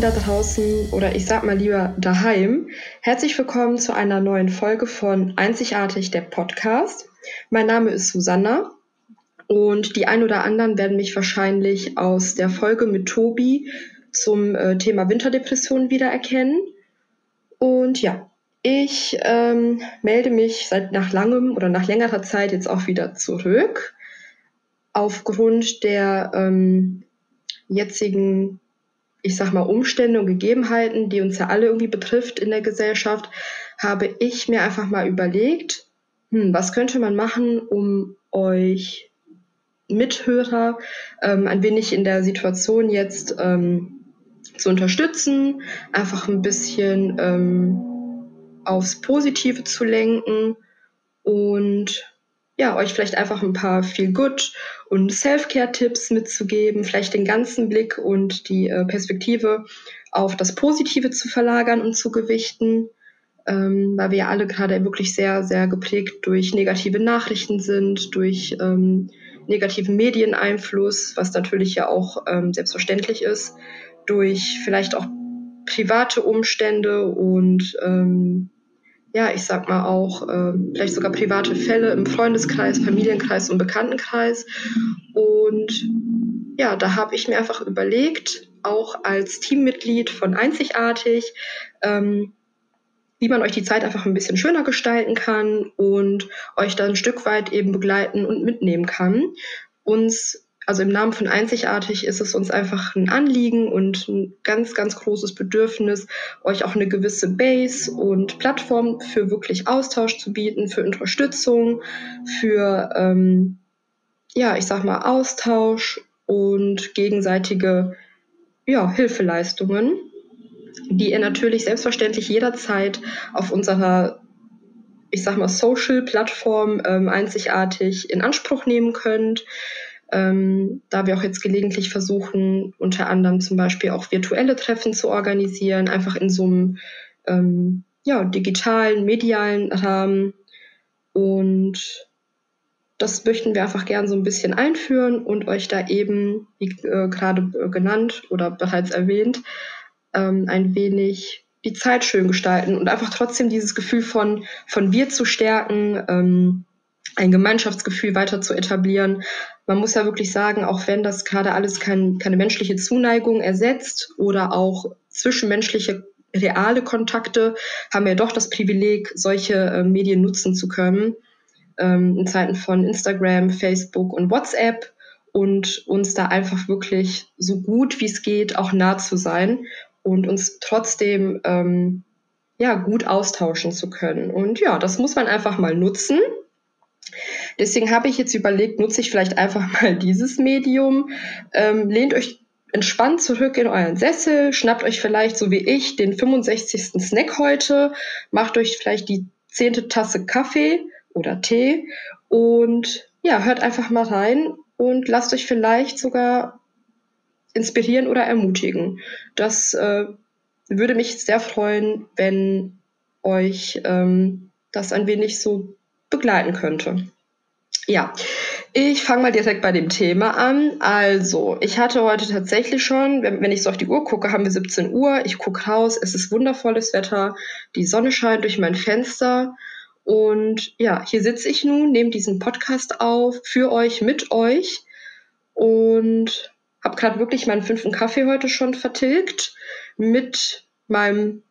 Da draußen oder ich sag mal lieber daheim. Herzlich willkommen zu einer neuen Folge von Einzigartig der Podcast. Mein Name ist Susanna und die ein oder anderen werden mich wahrscheinlich aus der Folge mit Tobi zum äh, Thema Winterdepression wiedererkennen. Und ja, ich ähm, melde mich seit nach langem oder nach längerer Zeit jetzt auch wieder zurück. Aufgrund der ähm, jetzigen ich sag mal, Umstände und Gegebenheiten, die uns ja alle irgendwie betrifft in der Gesellschaft, habe ich mir einfach mal überlegt, hm, was könnte man machen, um euch Mithörer ähm, ein wenig in der Situation jetzt ähm, zu unterstützen, einfach ein bisschen ähm, aufs Positive zu lenken und ja, euch vielleicht einfach ein paar Feel Good und Self-Care-Tipps mitzugeben, vielleicht den ganzen Blick und die äh, Perspektive auf das Positive zu verlagern und zu gewichten, ähm, weil wir ja alle gerade wirklich sehr, sehr geprägt durch negative Nachrichten sind, durch ähm, negativen Medieneinfluss, was natürlich ja auch ähm, selbstverständlich ist, durch vielleicht auch private Umstände und ähm, ja, ich sag mal auch äh, vielleicht sogar private Fälle im Freundeskreis, Familienkreis und Bekanntenkreis. Und ja, da habe ich mir einfach überlegt, auch als Teammitglied von Einzigartig, ähm, wie man euch die Zeit einfach ein bisschen schöner gestalten kann und euch dann ein Stück weit eben begleiten und mitnehmen kann. Uns also im Namen von Einzigartig ist es uns einfach ein Anliegen und ein ganz, ganz großes Bedürfnis, euch auch eine gewisse Base und Plattform für wirklich Austausch zu bieten, für Unterstützung, für, ähm, ja, ich sag mal, Austausch und gegenseitige ja, Hilfeleistungen, die ihr natürlich selbstverständlich jederzeit auf unserer ich sag mal, Social-Plattform ähm, einzigartig in Anspruch nehmen könnt ähm, da wir auch jetzt gelegentlich versuchen, unter anderem zum Beispiel auch virtuelle Treffen zu organisieren, einfach in so einem ähm, ja, digitalen, medialen Rahmen. Und das möchten wir einfach gern so ein bisschen einführen und euch da eben, wie äh, gerade äh, genannt oder bereits erwähnt, ähm, ein wenig die Zeit schön gestalten und einfach trotzdem dieses Gefühl von, von wir zu stärken, ähm, ein Gemeinschaftsgefühl weiter zu etablieren. Man muss ja wirklich sagen, auch wenn das gerade alles kein, keine menschliche Zuneigung ersetzt oder auch zwischenmenschliche reale Kontakte, haben wir doch das Privileg, solche äh, Medien nutzen zu können ähm, in Zeiten von Instagram, Facebook und WhatsApp und uns da einfach wirklich so gut wie es geht auch nah zu sein und uns trotzdem ähm, ja gut austauschen zu können. Und ja, das muss man einfach mal nutzen. Deswegen habe ich jetzt überlegt, nutze ich vielleicht einfach mal dieses Medium. Ähm, lehnt euch entspannt zurück in euren Sessel, schnappt euch vielleicht, so wie ich, den 65. Snack heute, macht euch vielleicht die zehnte Tasse Kaffee oder Tee und ja, hört einfach mal rein und lasst euch vielleicht sogar inspirieren oder ermutigen. Das äh, würde mich sehr freuen, wenn euch ähm, das ein wenig so begleiten könnte. Ja, ich fange mal direkt bei dem Thema an. Also, ich hatte heute tatsächlich schon, wenn, wenn ich so auf die Uhr gucke, haben wir 17 Uhr. Ich gucke raus, es ist wundervolles Wetter, die Sonne scheint durch mein Fenster. Und ja, hier sitze ich nun, nehme diesen Podcast auf, für euch, mit euch. Und habe gerade wirklich meinen fünften Kaffee heute schon vertilgt mit meinem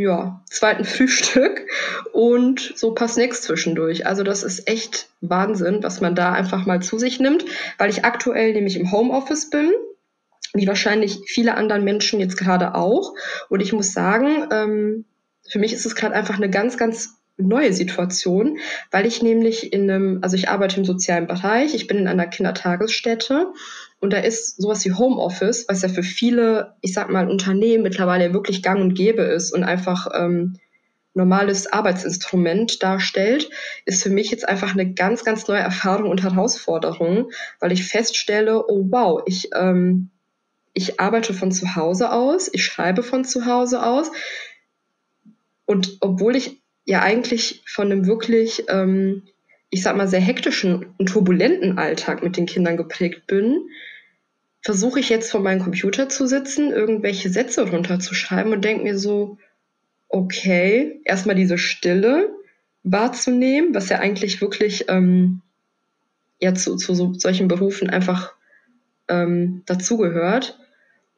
ja, zweiten Frühstück und so ein paar Snacks zwischendurch. Also das ist echt Wahnsinn, was man da einfach mal zu sich nimmt, weil ich aktuell nämlich im Homeoffice bin, wie wahrscheinlich viele anderen Menschen jetzt gerade auch. Und ich muss sagen, ähm, für mich ist es gerade einfach eine ganz, ganz neue Situation, weil ich nämlich in einem, also ich arbeite im sozialen Bereich, ich bin in einer Kindertagesstätte und da ist sowas wie Homeoffice, was ja für viele, ich sag mal, Unternehmen mittlerweile wirklich gang und gäbe ist und einfach ähm, normales Arbeitsinstrument darstellt, ist für mich jetzt einfach eine ganz, ganz neue Erfahrung und Herausforderung, weil ich feststelle, oh wow, ich, ähm, ich arbeite von zu Hause aus, ich schreibe von zu Hause aus. Und obwohl ich ja eigentlich von einem wirklich, ähm, ich sag mal, sehr hektischen und turbulenten Alltag mit den Kindern geprägt bin, versuche ich jetzt vor meinem Computer zu sitzen, irgendwelche Sätze runterzuschreiben und denke mir so, okay, erstmal diese Stille wahrzunehmen, was ja eigentlich wirklich ähm, ja zu, zu so, solchen Berufen einfach ähm, dazugehört.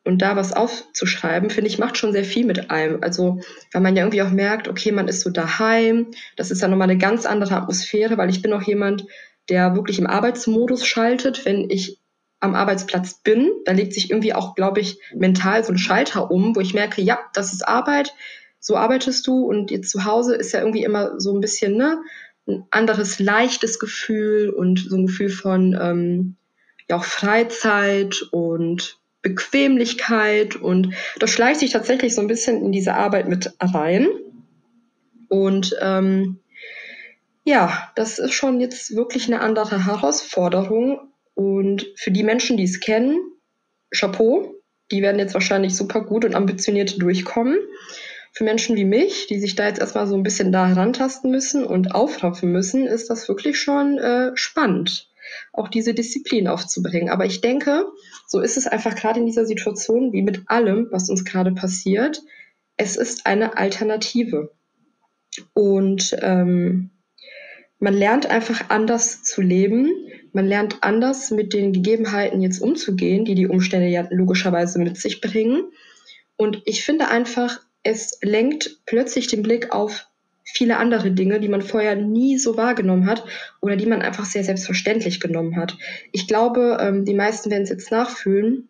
Und da was aufzuschreiben, finde ich, macht schon sehr viel mit einem. Also, weil man ja irgendwie auch merkt, okay, man ist so daheim. Das ist ja nochmal eine ganz andere Atmosphäre, weil ich bin auch jemand, der wirklich im Arbeitsmodus schaltet, wenn ich am Arbeitsplatz bin. Da legt sich irgendwie auch, glaube ich, mental so ein Schalter um, wo ich merke, ja, das ist Arbeit, so arbeitest du und jetzt zu Hause ist ja irgendwie immer so ein bisschen ne, ein anderes leichtes Gefühl und so ein Gefühl von ähm, ja auch Freizeit und Bequemlichkeit und das schleicht sich tatsächlich so ein bisschen in diese Arbeit mit rein. Und ähm, ja, das ist schon jetzt wirklich eine andere Herausforderung. Und für die Menschen, die es kennen, Chapeau, die werden jetzt wahrscheinlich super gut und ambitioniert durchkommen. Für Menschen wie mich, die sich da jetzt erstmal so ein bisschen da herantasten müssen und aufraffen müssen, ist das wirklich schon äh, spannend, auch diese Disziplin aufzubringen. Aber ich denke, so ist es einfach gerade in dieser Situation, wie mit allem, was uns gerade passiert, es ist eine Alternative. Und ähm, man lernt einfach anders zu leben. Man lernt anders mit den Gegebenheiten jetzt umzugehen, die die Umstände ja logischerweise mit sich bringen. Und ich finde einfach, es lenkt plötzlich den Blick auf viele andere Dinge, die man vorher nie so wahrgenommen hat oder die man einfach sehr selbstverständlich genommen hat. Ich glaube, ähm, die meisten werden es jetzt nachfühlen.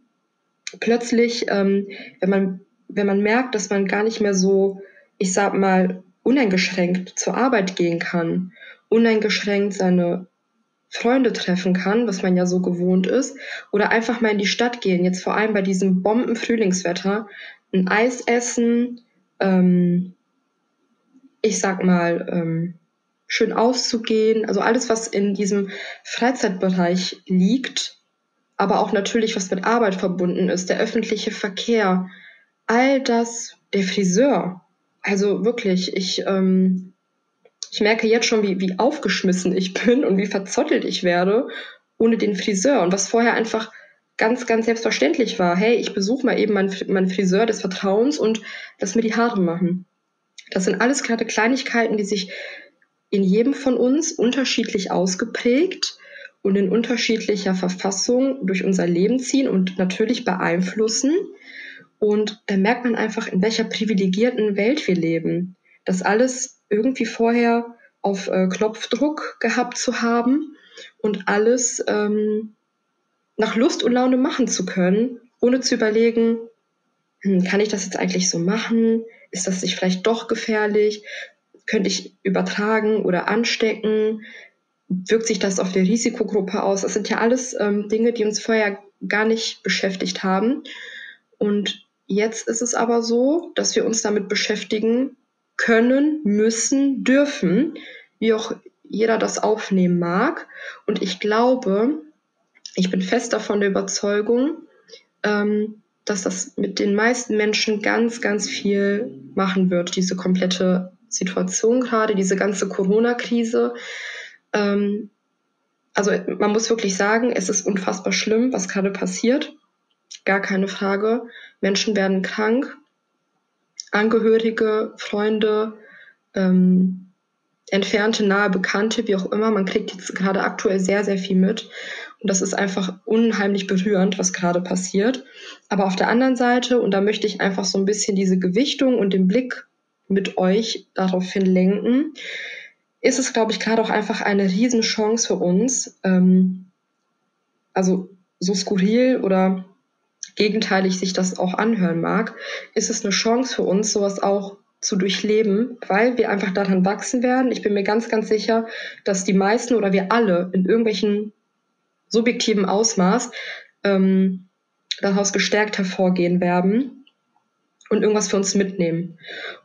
Plötzlich, ähm, wenn man, wenn man merkt, dass man gar nicht mehr so, ich sag mal, uneingeschränkt zur Arbeit gehen kann uneingeschränkt seine Freunde treffen kann, was man ja so gewohnt ist, oder einfach mal in die Stadt gehen, jetzt vor allem bei diesem Bomben-Frühlingswetter, ein Eis essen, ähm, ich sag mal, ähm, schön auszugehen, also alles, was in diesem Freizeitbereich liegt, aber auch natürlich, was mit Arbeit verbunden ist, der öffentliche Verkehr, all das, der Friseur. Also wirklich, ich ähm, ich merke jetzt schon, wie, wie aufgeschmissen ich bin und wie verzottelt ich werde ohne den Friseur. Und was vorher einfach ganz, ganz selbstverständlich war. Hey, ich besuche mal eben meinen, meinen Friseur des Vertrauens und lass mir die Haare machen. Das sind alles gerade Kleinigkeiten, die sich in jedem von uns unterschiedlich ausgeprägt und in unterschiedlicher Verfassung durch unser Leben ziehen und natürlich beeinflussen. Und da merkt man einfach, in welcher privilegierten Welt wir leben. Das alles irgendwie vorher auf äh, Knopfdruck gehabt zu haben und alles ähm, nach Lust und Laune machen zu können, ohne zu überlegen, kann ich das jetzt eigentlich so machen? Ist das nicht vielleicht doch gefährlich? Könnte ich übertragen oder anstecken? Wirkt sich das auf die Risikogruppe aus? Das sind ja alles ähm, Dinge, die uns vorher gar nicht beschäftigt haben. Und jetzt ist es aber so, dass wir uns damit beschäftigen, können, müssen, dürfen, wie auch jeder das aufnehmen mag. Und ich glaube, ich bin fest davon der Überzeugung, ähm, dass das mit den meisten Menschen ganz, ganz viel machen wird, diese komplette Situation gerade, diese ganze Corona-Krise. Ähm, also man muss wirklich sagen, es ist unfassbar schlimm, was gerade passiert. Gar keine Frage. Menschen werden krank, Angehörige, Freunde, ähm, entfernte, nahe Bekannte, wie auch immer. Man kriegt jetzt gerade aktuell sehr, sehr viel mit. Und das ist einfach unheimlich berührend, was gerade passiert. Aber auf der anderen Seite, und da möchte ich einfach so ein bisschen diese Gewichtung und den Blick mit euch daraufhin lenken, ist es, glaube ich, gerade auch einfach eine Riesenchance für uns. Ähm, also so skurril oder gegenteilig sich das auch anhören mag, ist es eine Chance für uns, sowas auch zu durchleben, weil wir einfach daran wachsen werden. Ich bin mir ganz, ganz sicher, dass die meisten oder wir alle in irgendwelchen subjektiven Ausmaß ähm, daraus gestärkt hervorgehen werden und irgendwas für uns mitnehmen.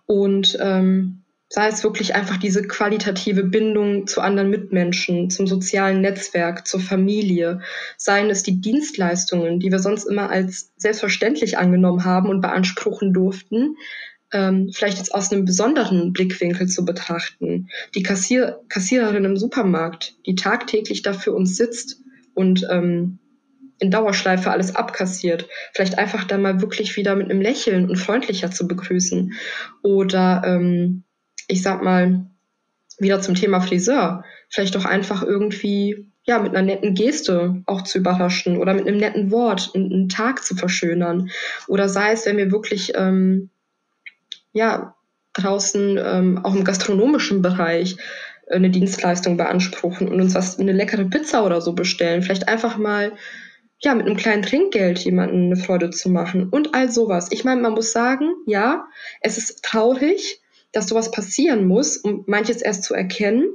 Und ähm, sei es wirklich einfach diese qualitative Bindung zu anderen Mitmenschen, zum sozialen Netzwerk, zur Familie, seien es die Dienstleistungen, die wir sonst immer als selbstverständlich angenommen haben und beanspruchen durften, ähm, vielleicht jetzt aus einem besonderen Blickwinkel zu betrachten. Die Kassier Kassiererin im Supermarkt, die tagtäglich da für uns sitzt und ähm, in Dauerschleife alles abkassiert. Vielleicht einfach dann mal wirklich wieder mit einem Lächeln und freundlicher zu begrüßen. Oder ähm, ich sag mal, wieder zum Thema Friseur. Vielleicht doch einfach irgendwie ja, mit einer netten Geste auch zu überraschen oder mit einem netten Wort einen Tag zu verschönern. Oder sei es, wenn wir wirklich ähm, ja, draußen ähm, auch im gastronomischen Bereich eine Dienstleistung beanspruchen und uns was eine leckere Pizza oder so bestellen. Vielleicht einfach mal ja mit einem kleinen Trinkgeld jemanden eine Freude zu machen und all sowas. Ich meine, man muss sagen, ja, es ist traurig, dass sowas passieren muss, um manches erst zu erkennen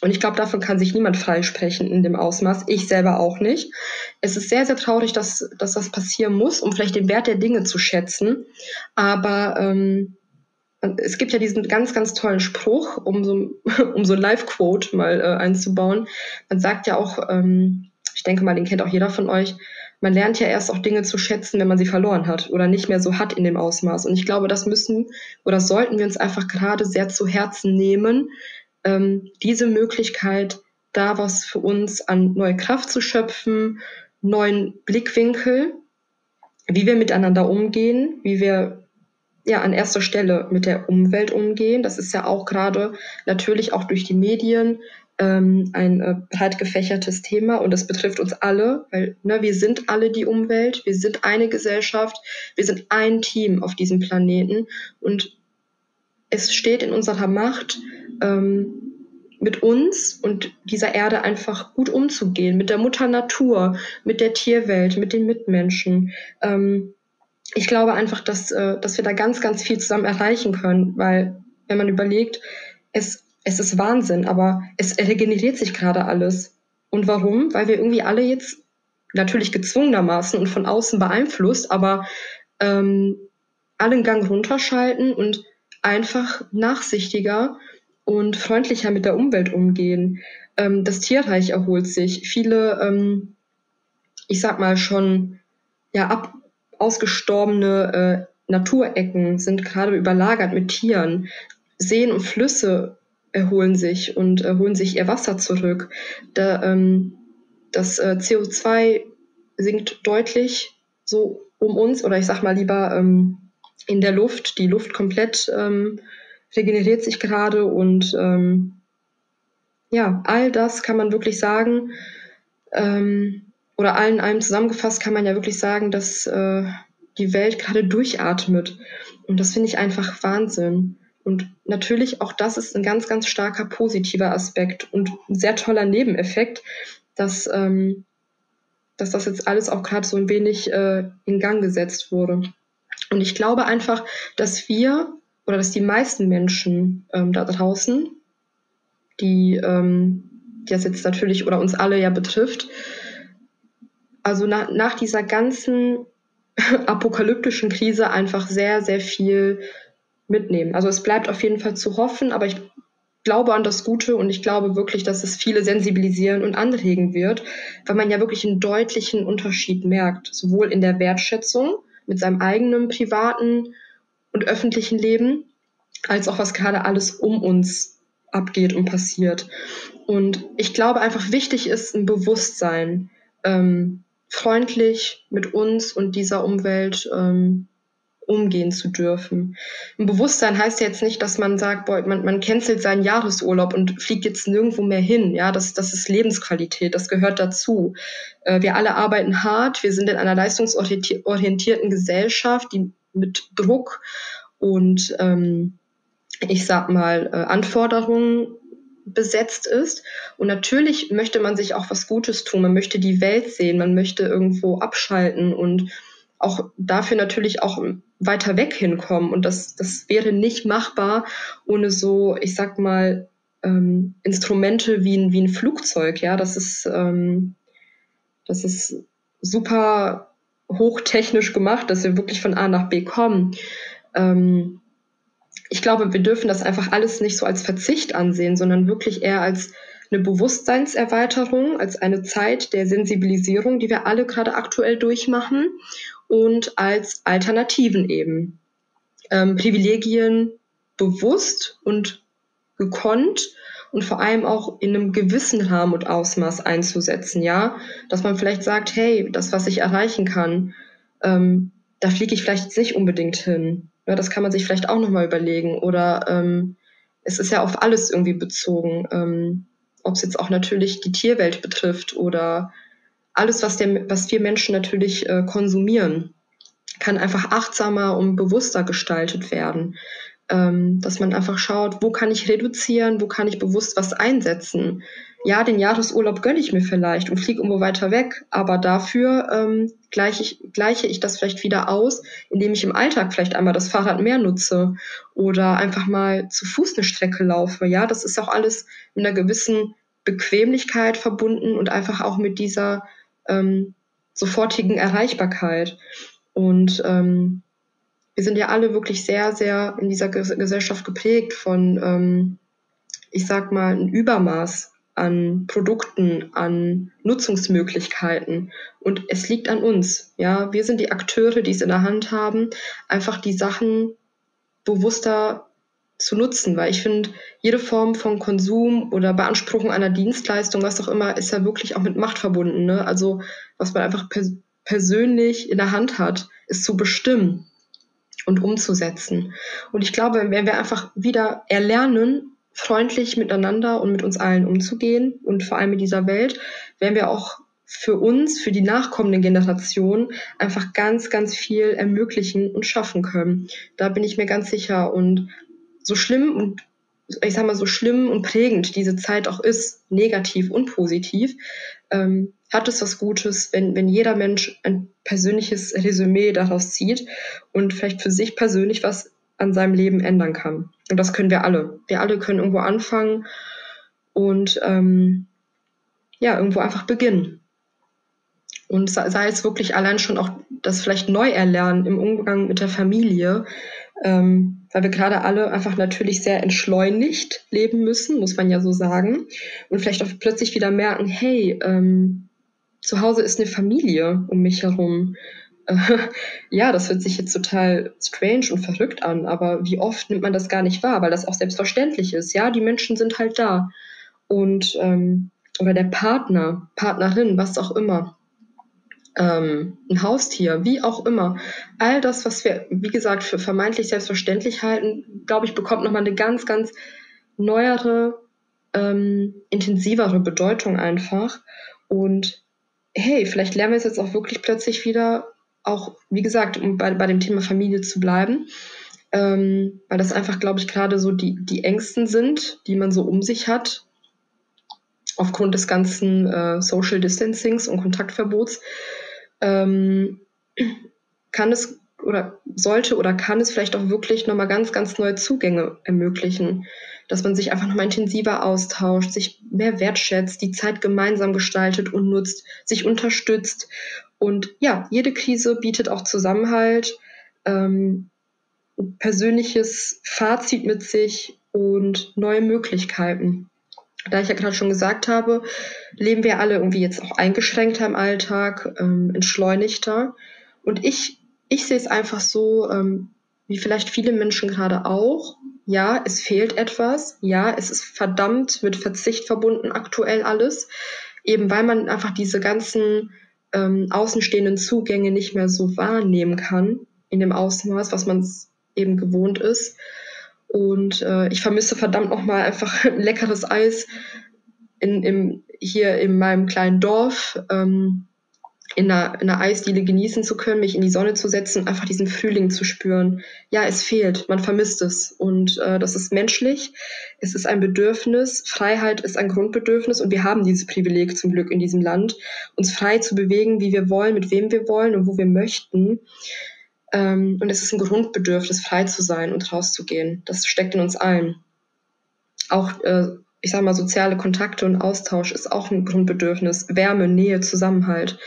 und ich glaube, davon kann sich niemand freisprechen in dem Ausmaß. Ich selber auch nicht. Es ist sehr, sehr traurig, dass, dass das passieren muss, um vielleicht den Wert der Dinge zu schätzen. Aber ähm, es gibt ja diesen ganz, ganz tollen Spruch, um so, um so ein Live-Quote mal äh, einzubauen. Man sagt ja auch, ähm, ich denke mal, den kennt auch jeder von euch, man lernt ja erst auch Dinge zu schätzen, wenn man sie verloren hat oder nicht mehr so hat in dem Ausmaß. Und ich glaube, das müssen oder sollten wir uns einfach gerade sehr zu Herzen nehmen, ähm, diese Möglichkeit, da was für uns an neue Kraft zu schöpfen, neuen Blickwinkel, wie wir miteinander umgehen, wie wir ja an erster Stelle mit der Umwelt umgehen. Das ist ja auch gerade natürlich auch durch die Medien ähm, ein äh, breit gefächertes Thema. Und das betrifft uns alle, weil ne, wir sind alle die Umwelt, wir sind eine Gesellschaft, wir sind ein Team auf diesem Planeten. Und es steht in unserer Macht, ähm, mit uns und dieser Erde einfach gut umzugehen, mit der Mutter Natur, mit der Tierwelt, mit den Mitmenschen. Ähm, ich glaube einfach, dass, äh, dass wir da ganz, ganz viel zusammen erreichen können, weil wenn man überlegt, es, es ist Wahnsinn, aber es regeneriert sich gerade alles. Und warum? Weil wir irgendwie alle jetzt natürlich gezwungenermaßen und von außen beeinflusst, aber ähm, allen Gang runterschalten und einfach nachsichtiger und freundlicher mit der Umwelt umgehen. Ähm, das Tierreich erholt sich. Viele, ähm, ich sag mal schon, ja, ab ausgestorbene äh, Naturecken sind gerade überlagert mit Tieren. Seen und Flüsse erholen sich und erholen sich ihr Wasser zurück. Da, ähm, das äh, CO2 sinkt deutlich so um uns, oder ich sag mal lieber ähm, in der Luft. Die Luft komplett ähm, regeneriert sich gerade und ähm, ja, all das kann man wirklich sagen, ähm, oder allen allem zusammengefasst kann man ja wirklich sagen, dass äh, die Welt gerade durchatmet. Und das finde ich einfach Wahnsinn. Und natürlich auch das ist ein ganz, ganz starker positiver Aspekt und ein sehr toller Nebeneffekt, dass, ähm, dass das jetzt alles auch gerade so ein wenig äh, in Gang gesetzt wurde. Und ich glaube einfach, dass wir oder dass die meisten Menschen ähm, da draußen, die, ähm, die das jetzt natürlich oder uns alle ja betrifft, also na, nach dieser ganzen apokalyptischen Krise einfach sehr, sehr viel mitnehmen. Also es bleibt auf jeden Fall zu hoffen, aber ich glaube an das Gute und ich glaube wirklich, dass es viele sensibilisieren und anregen wird, weil man ja wirklich einen deutlichen Unterschied merkt, sowohl in der Wertschätzung mit seinem eigenen privaten und öffentlichen Leben, als auch was gerade alles um uns abgeht und passiert. Und ich glaube einfach wichtig ist ein Bewusstsein, ähm, freundlich mit uns und dieser Umwelt ähm, umgehen zu dürfen. Ein Bewusstsein heißt ja jetzt nicht, dass man sagt, boah, man, man cancelt seinen Jahresurlaub und fliegt jetzt nirgendwo mehr hin. Ja, das, das ist Lebensqualität, das gehört dazu. Äh, wir alle arbeiten hart, wir sind in einer leistungsorientierten Gesellschaft, die mit Druck und ähm, ich sag mal, äh, Anforderungen besetzt ist. Und natürlich möchte man sich auch was Gutes tun. Man möchte die Welt sehen, man möchte irgendwo abschalten und auch dafür natürlich auch weiter weg hinkommen. Und das, das wäre nicht machbar ohne so, ich sag mal, ähm, Instrumente wie ein, wie ein Flugzeug. Ja, das ist, ähm, das ist super hochtechnisch gemacht, dass wir wirklich von A nach B kommen. Ähm, ich glaube, wir dürfen das einfach alles nicht so als Verzicht ansehen, sondern wirklich eher als eine Bewusstseinserweiterung, als eine Zeit der Sensibilisierung, die wir alle gerade aktuell durchmachen und als Alternativen eben. Ähm, Privilegien bewusst und gekonnt und vor allem auch in einem gewissen Rahmen und Ausmaß einzusetzen, ja, dass man vielleicht sagt, hey, das, was ich erreichen kann, ähm, da fliege ich vielleicht nicht unbedingt hin. Ja, das kann man sich vielleicht auch nochmal überlegen. Oder ähm, es ist ja auf alles irgendwie bezogen, ähm, ob es jetzt auch natürlich die Tierwelt betrifft oder alles, was, der, was wir Menschen natürlich äh, konsumieren, kann einfach achtsamer und bewusster gestaltet werden ähm, dass man einfach schaut, wo kann ich reduzieren, wo kann ich bewusst was einsetzen. Ja, den Jahresurlaub gönne ich mir vielleicht und fliege irgendwo weiter weg, aber dafür ähm, gleiche, ich, gleiche ich das vielleicht wieder aus, indem ich im Alltag vielleicht einmal das Fahrrad mehr nutze oder einfach mal zu Fuß eine Strecke laufe. Ja, das ist auch alles mit einer gewissen Bequemlichkeit verbunden und einfach auch mit dieser ähm, sofortigen Erreichbarkeit. Und ähm, wir sind ja alle wirklich sehr, sehr in dieser Gesellschaft geprägt von, ähm, ich sag mal, ein Übermaß an Produkten, an Nutzungsmöglichkeiten. Und es liegt an uns. Ja, wir sind die Akteure, die es in der Hand haben, einfach die Sachen bewusster zu nutzen, weil ich finde, jede Form von Konsum oder Beanspruchung einer Dienstleistung, was auch immer, ist ja wirklich auch mit Macht verbunden. Ne? Also was man einfach pers persönlich in der Hand hat, ist zu bestimmen und umzusetzen. Und ich glaube, wenn wir einfach wieder erlernen, freundlich miteinander und mit uns allen umzugehen und vor allem in dieser Welt, werden wir auch für uns, für die nachkommenden Generationen einfach ganz, ganz viel ermöglichen und schaffen können. Da bin ich mir ganz sicher. Und so schlimm und ich sag mal, so schlimm und prägend diese Zeit auch ist, negativ und positiv, ähm, hat es was Gutes, wenn, wenn jeder Mensch ein persönliches Resümee daraus zieht und vielleicht für sich persönlich was an seinem Leben ändern kann. Und das können wir alle. Wir alle können irgendwo anfangen und ähm, ja, irgendwo einfach beginnen. Und sei es wirklich allein schon auch das vielleicht neu erlernen im Umgang mit der Familie, ähm, weil wir gerade alle einfach natürlich sehr entschleunigt leben müssen, muss man ja so sagen. Und vielleicht auch plötzlich wieder merken, hey, ähm, zu Hause ist eine Familie um mich herum. Ja, das hört sich jetzt total strange und verrückt an, aber wie oft nimmt man das gar nicht wahr, weil das auch selbstverständlich ist. Ja, die Menschen sind halt da. Und ähm, oder der Partner, Partnerin, was auch immer ähm, ein Haustier, wie auch immer. All das, was wir, wie gesagt, für vermeintlich selbstverständlich halten, glaube ich, bekommt nochmal eine ganz, ganz neuere, ähm, intensivere Bedeutung einfach. Und hey, vielleicht lernen wir es jetzt auch wirklich plötzlich wieder, auch, wie gesagt, um bei, bei dem Thema Familie zu bleiben, ähm, weil das einfach, glaube ich, gerade so die, die Ängsten sind, die man so um sich hat, aufgrund des ganzen äh, Social Distancings und Kontaktverbots, ähm, kann es oder sollte oder kann es vielleicht auch wirklich nochmal ganz, ganz neue Zugänge ermöglichen, dass man sich einfach nochmal intensiver austauscht, sich mehr wertschätzt, die Zeit gemeinsam gestaltet und nutzt, sich unterstützt. Und ja, jede Krise bietet auch Zusammenhalt, ähm, persönliches Fazit mit sich und neue Möglichkeiten da ich ja gerade schon gesagt habe, leben wir alle irgendwie jetzt auch eingeschränkter im Alltag, ähm, entschleunigter. Und ich, ich sehe es einfach so, ähm, wie vielleicht viele Menschen gerade auch. Ja, es fehlt etwas. Ja, es ist verdammt mit Verzicht verbunden aktuell alles. Eben weil man einfach diese ganzen ähm, außenstehenden Zugänge nicht mehr so wahrnehmen kann in dem Ausmaß, was man eben gewohnt ist. Und äh, ich vermisse verdammt nochmal einfach ein leckeres Eis in, im, hier in meinem kleinen Dorf. Ähm, in einer, in einer Eisdiele genießen zu können, mich in die Sonne zu setzen, einfach diesen Frühling zu spüren. Ja, es fehlt, man vermisst es und äh, das ist menschlich. Es ist ein Bedürfnis. Freiheit ist ein Grundbedürfnis und wir haben dieses Privileg zum Glück in diesem Land, uns frei zu bewegen, wie wir wollen, mit wem wir wollen und wo wir möchten. Ähm, und es ist ein Grundbedürfnis, frei zu sein und rauszugehen. Das steckt in uns allen. Auch, äh, ich sage mal, soziale Kontakte und Austausch ist auch ein Grundbedürfnis. Wärme, Nähe, Zusammenhalt.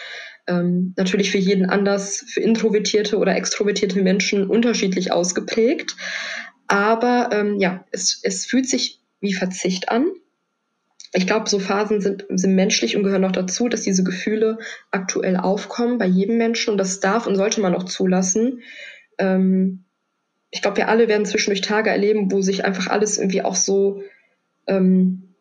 Ähm, natürlich für jeden anders, für introvertierte oder extrovertierte Menschen unterschiedlich ausgeprägt. Aber ähm, ja, es, es fühlt sich wie Verzicht an ich glaube, so Phasen sind, sind menschlich und gehören noch dazu, dass diese Gefühle aktuell aufkommen bei jedem Menschen und das darf und sollte man auch zulassen. Ähm, ich glaube, wir alle werden zwischendurch Tage erleben, wo sich einfach alles irgendwie auch so ähm,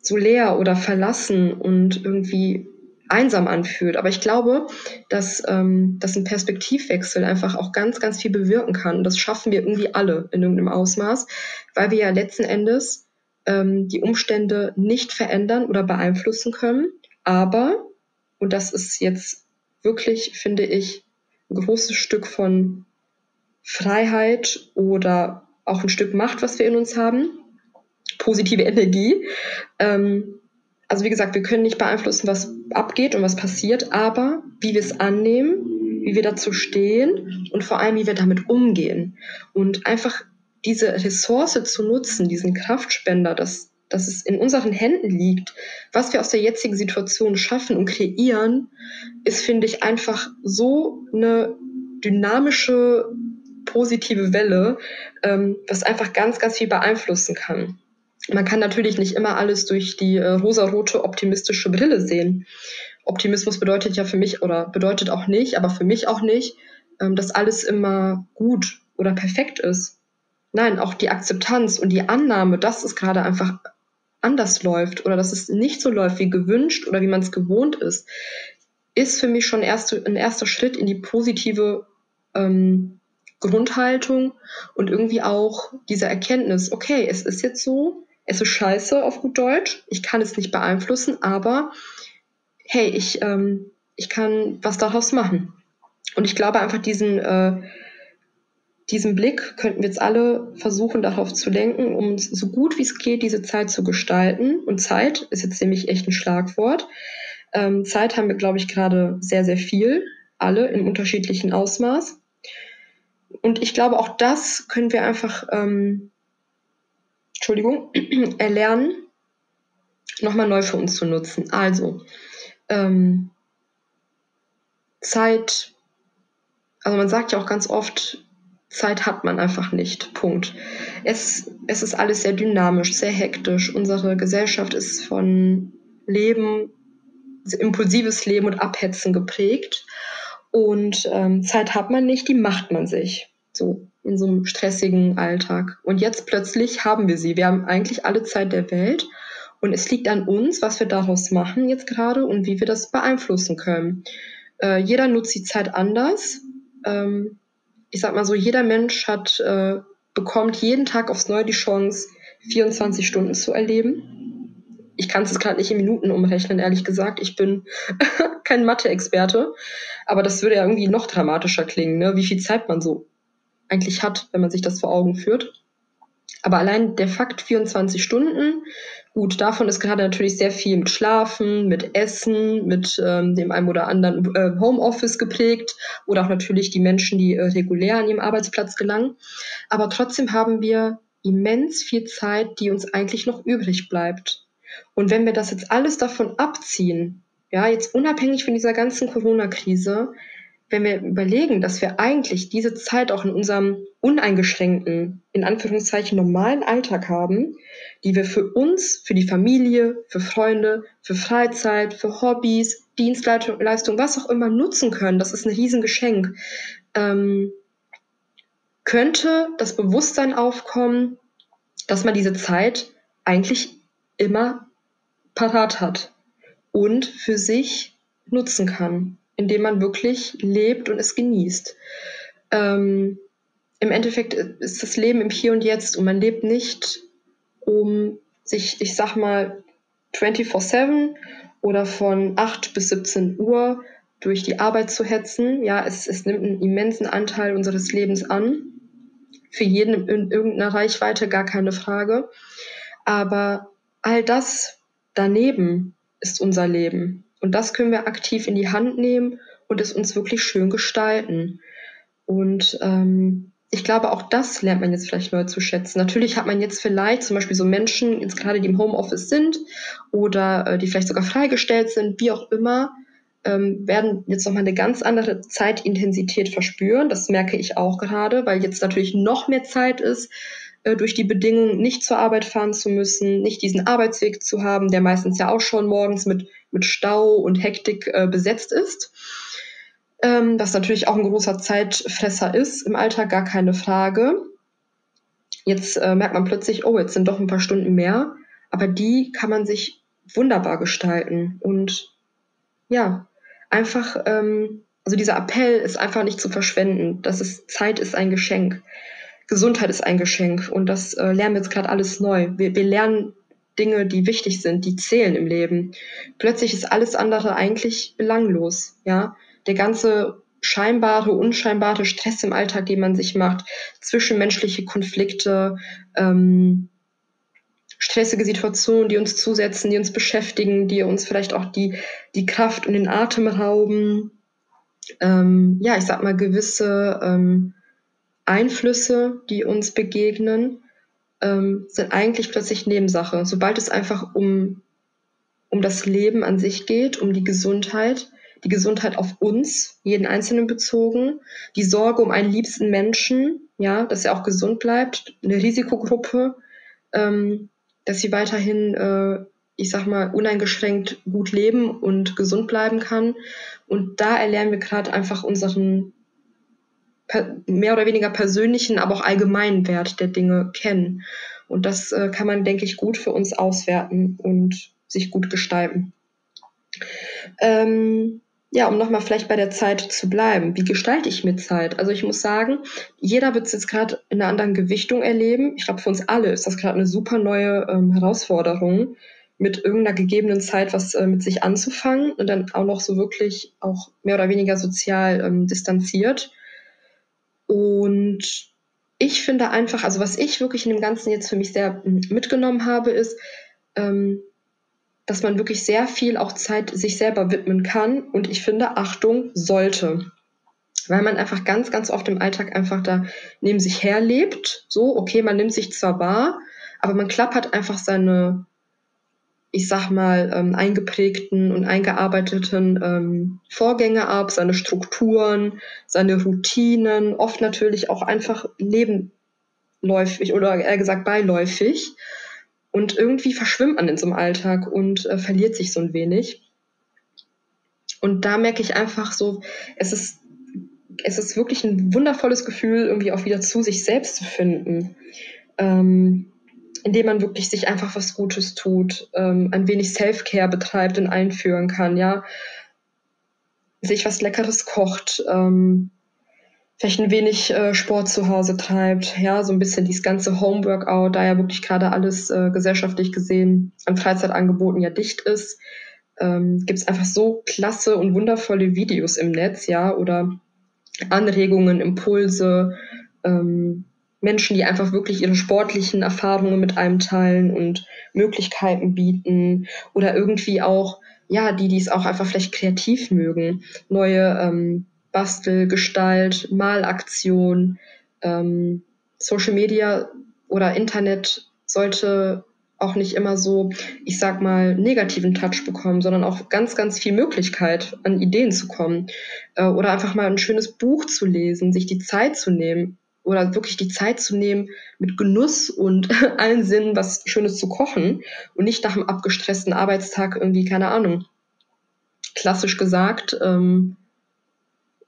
so leer oder verlassen und irgendwie einsam anfühlt. Aber ich glaube, dass, ähm, dass ein Perspektivwechsel einfach auch ganz, ganz viel bewirken kann. Und das schaffen wir irgendwie alle in irgendeinem Ausmaß, weil wir ja letzten Endes ähm, die Umstände nicht verändern oder beeinflussen können. Aber, und das ist jetzt wirklich, finde ich, ein großes Stück von Freiheit oder auch ein Stück Macht, was wir in uns haben, positive Energie. Ähm, also wie gesagt, wir können nicht beeinflussen, was abgeht und was passiert, aber wie wir es annehmen, wie wir dazu stehen und vor allem, wie wir damit umgehen. Und einfach diese Ressource zu nutzen, diesen Kraftspender, dass, dass es in unseren Händen liegt, was wir aus der jetzigen Situation schaffen und kreieren, ist, finde ich, einfach so eine dynamische, positive Welle, ähm, was einfach ganz, ganz viel beeinflussen kann. Man kann natürlich nicht immer alles durch die äh, rosarote optimistische Brille sehen. Optimismus bedeutet ja für mich oder bedeutet auch nicht, aber für mich auch nicht, ähm, dass alles immer gut oder perfekt ist. Nein, auch die Akzeptanz und die Annahme, dass es gerade einfach anders läuft oder dass es nicht so läuft wie gewünscht oder wie man es gewohnt ist, ist für mich schon erste, ein erster Schritt in die positive ähm, Grundhaltung und irgendwie auch diese Erkenntnis, okay, es ist jetzt so, es ist scheiße auf gut Deutsch, ich kann es nicht beeinflussen, aber hey, ich, ähm, ich kann was daraus machen. Und ich glaube einfach diesen, äh, diesen Blick könnten wir jetzt alle versuchen, darauf zu lenken, um so gut wie es geht, diese Zeit zu gestalten. Und Zeit ist jetzt nämlich echt ein Schlagwort. Ähm, Zeit haben wir, glaube ich, gerade sehr, sehr viel, alle im unterschiedlichen Ausmaß. Und ich glaube, auch das können wir einfach, ähm, Entschuldigung, erlernen, nochmal neu für uns zu nutzen. Also, ähm, Zeit, also man sagt ja auch ganz oft, Zeit hat man einfach nicht. Punkt. Es, es ist alles sehr dynamisch, sehr hektisch. Unsere Gesellschaft ist von Leben, impulsives Leben und Abhetzen geprägt. Und ähm, Zeit hat man nicht, die macht man sich. So in so einem stressigen Alltag. Und jetzt plötzlich haben wir sie. Wir haben eigentlich alle Zeit der Welt. Und es liegt an uns, was wir daraus machen jetzt gerade und wie wir das beeinflussen können. Äh, jeder nutzt die Zeit anders. Ähm, ich sag mal so, jeder Mensch hat, äh, bekommt jeden Tag aufs Neue die Chance, 24 Stunden zu erleben. Ich kann es gerade nicht in Minuten umrechnen, ehrlich gesagt. Ich bin kein Mathe-Experte. Aber das würde ja irgendwie noch dramatischer klingen, ne? wie viel Zeit man so eigentlich hat, wenn man sich das vor Augen führt. Aber allein der Fakt 24 Stunden Gut, davon ist gerade natürlich sehr viel mit Schlafen, mit Essen, mit ähm, dem einen oder anderen äh, Homeoffice geprägt oder auch natürlich die Menschen, die äh, regulär an ihrem Arbeitsplatz gelangen. Aber trotzdem haben wir immens viel Zeit, die uns eigentlich noch übrig bleibt. Und wenn wir das jetzt alles davon abziehen, ja, jetzt unabhängig von dieser ganzen Corona-Krise, wenn wir überlegen, dass wir eigentlich diese Zeit auch in unserem uneingeschränkten, in Anführungszeichen normalen Alltag haben, die wir für uns, für die Familie, für Freunde, für Freizeit, für Hobbys, Dienstleistung, was auch immer nutzen können, das ist ein Riesengeschenk, ähm, könnte das Bewusstsein aufkommen, dass man diese Zeit eigentlich immer parat hat und für sich nutzen kann indem man wirklich lebt und es genießt. Ähm, Im Endeffekt ist das Leben im Hier und Jetzt und man lebt nicht, um sich, ich sag mal, 24-7 oder von 8 bis 17 Uhr durch die Arbeit zu hetzen. Ja, es, es nimmt einen immensen Anteil unseres Lebens an. Für jeden in irgendeiner Reichweite gar keine Frage. Aber all das daneben ist unser Leben. Und das können wir aktiv in die Hand nehmen und es uns wirklich schön gestalten. Und ähm, ich glaube, auch das lernt man jetzt vielleicht neu zu schätzen. Natürlich hat man jetzt vielleicht zum Beispiel so Menschen, jetzt gerade die im Homeoffice sind oder äh, die vielleicht sogar freigestellt sind, wie auch immer, ähm, werden jetzt nochmal eine ganz andere Zeitintensität verspüren. Das merke ich auch gerade, weil jetzt natürlich noch mehr Zeit ist, äh, durch die Bedingungen nicht zur Arbeit fahren zu müssen, nicht diesen Arbeitsweg zu haben, der meistens ja auch schon morgens mit mit Stau und Hektik äh, besetzt ist. Ähm, was natürlich auch ein großer Zeitfresser ist im Alltag, gar keine Frage. Jetzt äh, merkt man plötzlich, oh, jetzt sind doch ein paar Stunden mehr. aber die kann man sich wunderbar gestalten und ja, einfach, ähm, also dieser Appell ist einfach nicht zu verschwenden. Das ist, Zeit ist ein Geschenk. Gesundheit ist ein Geschenk und das äh, lernen wir jetzt gerade alles neu. Wir, wir lernen Dinge, die wichtig sind, die zählen im Leben. Plötzlich ist alles andere eigentlich belanglos, ja. Der ganze scheinbare, unscheinbare Stress im Alltag, den man sich macht, zwischenmenschliche Konflikte, ähm, stressige Situationen, die uns zusetzen, die uns beschäftigen, die uns vielleicht auch die, die Kraft und den Atem rauben. Ähm, ja, ich sag mal, gewisse ähm, Einflüsse, die uns begegnen, ähm, sind eigentlich plötzlich Nebensache. Sobald es einfach um, um das Leben an sich geht, um die Gesundheit, die Gesundheit auf uns, jeden Einzelnen bezogen, die Sorge um einen liebsten Menschen, ja, dass er auch gesund bleibt, eine Risikogruppe, ähm, dass sie weiterhin, äh, ich sag mal, uneingeschränkt gut leben und gesund bleiben kann. Und da erlernen wir gerade einfach unseren mehr oder weniger persönlichen, aber auch allgemeinen Wert der Dinge kennen. Und das äh, kann man, denke ich, gut für uns auswerten und sich gut gestalten. Ähm, ja, um nochmal vielleicht bei der Zeit zu bleiben. Wie gestalte ich mir Zeit? Also ich muss sagen, jeder wird es jetzt gerade in einer anderen Gewichtung erleben. Ich glaube, für uns alle ist das gerade eine super neue ähm, Herausforderung, mit irgendeiner gegebenen Zeit was äh, mit sich anzufangen und dann auch noch so wirklich auch mehr oder weniger sozial ähm, distanziert. Und ich finde einfach, also was ich wirklich in dem Ganzen jetzt für mich sehr hm, mitgenommen habe, ist, ähm, dass man wirklich sehr viel auch Zeit sich selber widmen kann und ich finde, Achtung, sollte. Weil man einfach ganz, ganz oft im Alltag einfach da neben sich herlebt. So, okay, man nimmt sich zwar wahr, aber man klappert einfach seine, ich sag mal, ähm, eingeprägten und eingearbeiteten ähm, Vorgänge ab, seine Strukturen, seine Routinen, oft natürlich auch einfach nebenläufig oder eher gesagt beiläufig. Und irgendwie verschwimmt man in so einem Alltag und äh, verliert sich so ein wenig. Und da merke ich einfach so, es ist, es ist wirklich ein wundervolles Gefühl, irgendwie auch wieder zu sich selbst zu finden. Ähm, indem man wirklich sich einfach was Gutes tut, ähm, ein wenig Self-Care betreibt und einführen kann, ja. Sich was Leckeres kocht, ähm, vielleicht ein wenig äh, Sport zu Hause treibt, ja, so ein bisschen dieses ganze Homeworkout, da ja wirklich gerade alles äh, gesellschaftlich gesehen an Freizeitangeboten ja dicht ist, ähm, gibt es einfach so klasse und wundervolle Videos im Netz, ja, oder Anregungen, Impulse, ähm, Menschen, die einfach wirklich ihre sportlichen Erfahrungen mit einem teilen und Möglichkeiten bieten oder irgendwie auch, ja, die, die es auch einfach vielleicht kreativ mögen, neue ähm, Bastel, Gestalt, Malaktion, ähm, Social Media oder Internet sollte auch nicht immer so, ich sag mal, negativen Touch bekommen, sondern auch ganz, ganz viel Möglichkeit, an Ideen zu kommen. Äh, oder einfach mal ein schönes Buch zu lesen, sich die Zeit zu nehmen oder wirklich die Zeit zu nehmen, mit Genuss und allen Sinnen was Schönes zu kochen und nicht nach einem abgestressten Arbeitstag irgendwie, keine Ahnung, klassisch gesagt, ähm,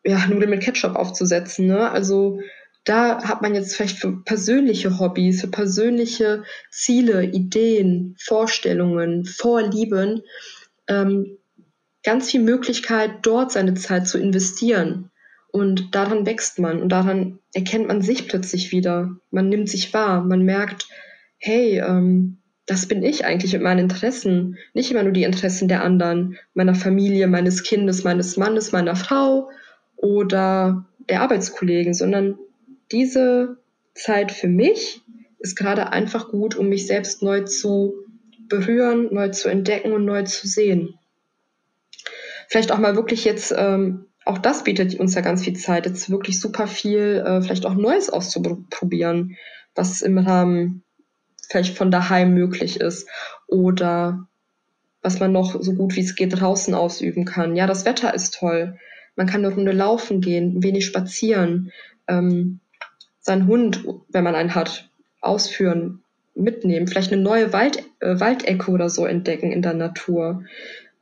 ja, Nudeln mit Ketchup aufzusetzen. Ne? Also da hat man jetzt vielleicht für persönliche Hobbys, für persönliche Ziele, Ideen, Vorstellungen, Vorlieben ähm, ganz viel Möglichkeit, dort seine Zeit zu investieren. Und daran wächst man und daran erkennt man sich plötzlich wieder. Man nimmt sich wahr, man merkt, hey, ähm, das bin ich eigentlich mit meinen Interessen. Nicht immer nur die Interessen der anderen, meiner Familie, meines Kindes, meines Mannes, meiner Frau, oder der Arbeitskollegen, sondern diese Zeit für mich ist gerade einfach gut, um mich selbst neu zu berühren, neu zu entdecken und neu zu sehen. Vielleicht auch mal wirklich jetzt, ähm, auch das bietet uns ja ganz viel Zeit, jetzt wirklich super viel, äh, vielleicht auch Neues auszuprobieren, was im Rahmen vielleicht von daheim möglich ist oder was man noch so gut wie es geht draußen ausüben kann. Ja, das Wetter ist toll. Man kann eine Runde laufen gehen, wenig spazieren, ähm, seinen Hund, wenn man einen hat, ausführen, mitnehmen, vielleicht eine neue Wald, äh, Waldecke oder so entdecken in der Natur.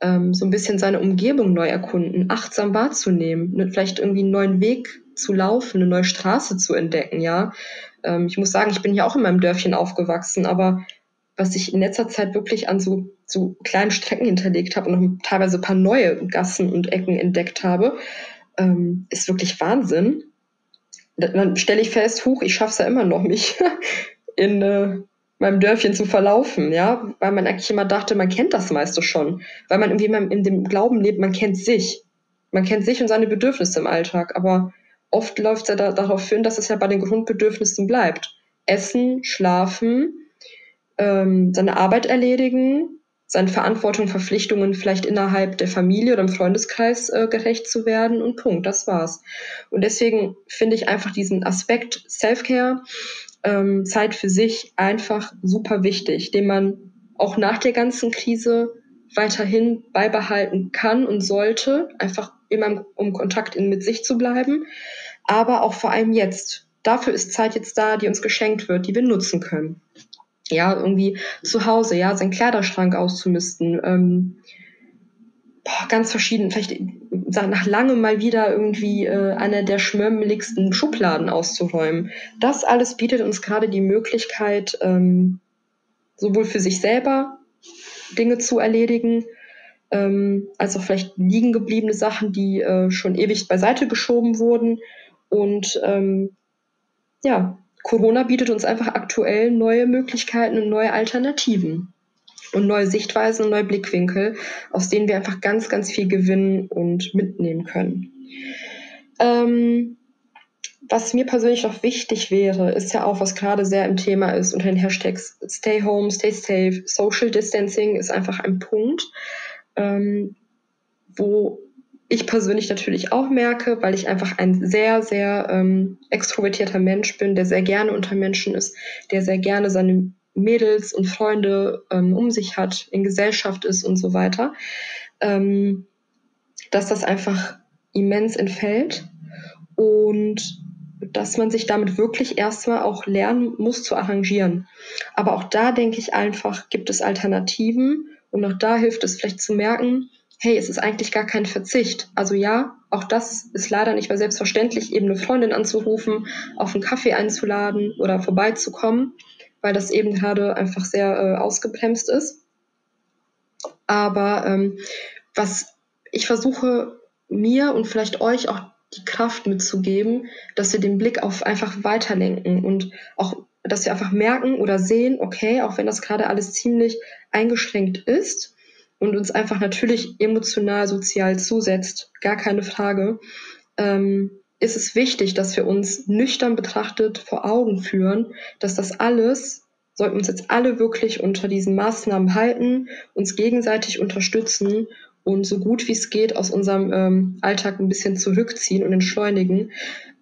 Ähm, so ein bisschen seine Umgebung neu erkunden, achtsam wahrzunehmen, ne, vielleicht irgendwie einen neuen Weg zu laufen, eine neue Straße zu entdecken, ja. Ähm, ich muss sagen, ich bin ja auch in meinem Dörfchen aufgewachsen, aber was ich in letzter Zeit wirklich an so, so kleinen Strecken hinterlegt habe und noch teilweise ein paar neue Gassen und Ecken entdeckt habe, ähm, ist wirklich Wahnsinn. Dann stelle ich fest, huch, ich schaffe es ja immer noch, mich in äh, meinem Dörfchen zu verlaufen, ja, weil man eigentlich immer dachte, man kennt das meiste schon, weil man irgendwie in dem Glauben lebt, man kennt sich. Man kennt sich und seine Bedürfnisse im Alltag, aber oft läuft es ja da, darauf hin, dass es ja bei den Grundbedürfnissen bleibt. Essen, schlafen, ähm, seine Arbeit erledigen, seinen Verantwortung, Verpflichtungen vielleicht innerhalb der Familie oder im Freundeskreis äh, gerecht zu werden und Punkt, das war's. Und deswegen finde ich einfach diesen Aspekt Self-Care, ähm, Zeit für sich einfach super wichtig, den man auch nach der ganzen Krise weiterhin beibehalten kann und sollte, einfach immer um Kontakt in, mit sich zu bleiben, aber auch vor allem jetzt. Dafür ist Zeit jetzt da, die uns geschenkt wird, die wir nutzen können ja, irgendwie zu Hause, ja, seinen Kleiderschrank auszumisten, ähm, boah, ganz verschieden, vielleicht nach langem mal wieder irgendwie äh, eine der schmörmeligsten Schubladen auszuräumen. Das alles bietet uns gerade die Möglichkeit, ähm, sowohl für sich selber Dinge zu erledigen, ähm, als auch vielleicht liegen gebliebene Sachen, die äh, schon ewig beiseite geschoben wurden. Und ähm, ja, Corona bietet uns einfach aktuell neue Möglichkeiten und neue Alternativen und neue Sichtweisen und neue Blickwinkel, aus denen wir einfach ganz, ganz viel gewinnen und mitnehmen können. Ähm, was mir persönlich noch wichtig wäre, ist ja auch, was gerade sehr im Thema ist unter den Hashtags Stay Home, Stay Safe, Social Distancing ist einfach ein Punkt, ähm, wo ich persönlich natürlich auch merke, weil ich einfach ein sehr, sehr ähm, extrovertierter Mensch bin, der sehr gerne unter Menschen ist, der sehr gerne seine Mädels und Freunde ähm, um sich hat, in Gesellschaft ist und so weiter, ähm, dass das einfach immens entfällt und dass man sich damit wirklich erstmal auch lernen muss zu arrangieren. Aber auch da denke ich einfach, gibt es Alternativen und auch da hilft es vielleicht zu merken, hey, es ist eigentlich gar kein Verzicht. Also ja, auch das ist leider nicht mehr selbstverständlich, eben eine Freundin anzurufen, auf einen Kaffee einzuladen oder vorbeizukommen, weil das eben gerade einfach sehr äh, ausgebremst ist. Aber ähm, was ich versuche mir und vielleicht euch auch die Kraft mitzugeben, dass wir den Blick auf einfach weiterlenken und auch, dass wir einfach merken oder sehen, okay, auch wenn das gerade alles ziemlich eingeschränkt ist, und uns einfach natürlich emotional, sozial zusetzt, gar keine Frage, ähm, ist es wichtig, dass wir uns nüchtern betrachtet vor Augen führen, dass das alles, sollten uns jetzt alle wirklich unter diesen Maßnahmen halten, uns gegenseitig unterstützen und so gut wie es geht aus unserem ähm, Alltag ein bisschen zurückziehen und entschleunigen,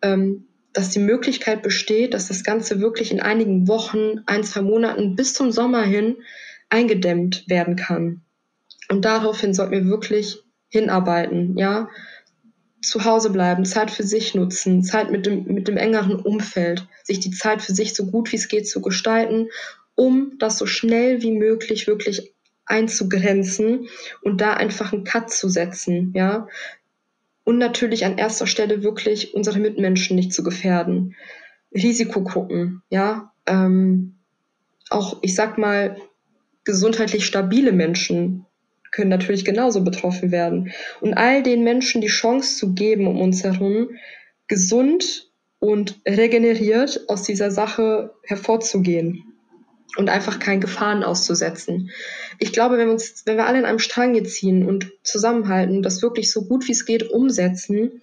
ähm, dass die Möglichkeit besteht, dass das Ganze wirklich in einigen Wochen, ein, zwei Monaten bis zum Sommer hin eingedämmt werden kann. Und daraufhin sollten wir wirklich hinarbeiten, ja. Zu Hause bleiben, Zeit für sich nutzen, Zeit mit dem, mit dem engeren Umfeld, sich die Zeit für sich so gut wie es geht zu gestalten, um das so schnell wie möglich wirklich einzugrenzen und da einfach einen Cut zu setzen, ja. Und natürlich an erster Stelle wirklich unsere Mitmenschen nicht zu gefährden. Risiko gucken, ja. Ähm, auch, ich sag mal, gesundheitlich stabile Menschen können natürlich genauso betroffen werden. Und all den Menschen die Chance zu geben, um uns herum gesund und regeneriert aus dieser Sache hervorzugehen und einfach keinen Gefahren auszusetzen. Ich glaube, wenn wir uns, wenn wir alle in einem Strang ziehen und zusammenhalten, das wirklich so gut wie es geht umsetzen,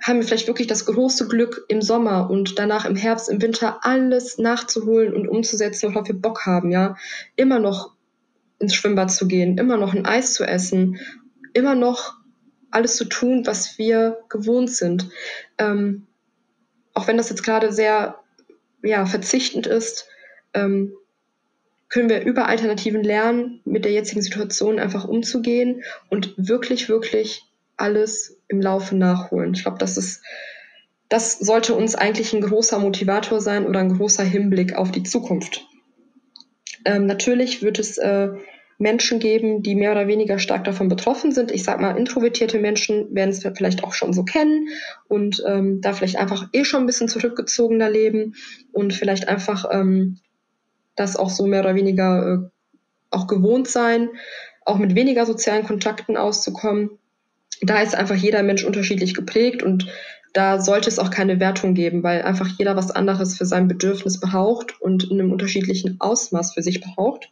haben wir vielleicht wirklich das große Glück im Sommer und danach im Herbst, im Winter alles nachzuholen und umzusetzen, worauf wir Bock haben, ja. Immer noch ins Schwimmbad zu gehen, immer noch ein Eis zu essen, immer noch alles zu tun, was wir gewohnt sind. Ähm, auch wenn das jetzt gerade sehr ja, verzichtend ist, ähm, können wir über Alternativen lernen, mit der jetzigen Situation einfach umzugehen und wirklich, wirklich alles im Laufe nachholen. Ich glaube, das ist, das sollte uns eigentlich ein großer Motivator sein oder ein großer Hinblick auf die Zukunft. Ähm, natürlich wird es äh, Menschen geben, die mehr oder weniger stark davon betroffen sind. Ich sag mal, introvertierte Menschen werden es vielleicht auch schon so kennen und ähm, da vielleicht einfach eh schon ein bisschen zurückgezogener leben und vielleicht einfach ähm, das auch so mehr oder weniger äh, auch gewohnt sein, auch mit weniger sozialen Kontakten auszukommen. Da ist einfach jeder Mensch unterschiedlich geprägt und da sollte es auch keine Wertung geben, weil einfach jeder was anderes für sein Bedürfnis braucht und in einem unterschiedlichen Ausmaß für sich braucht.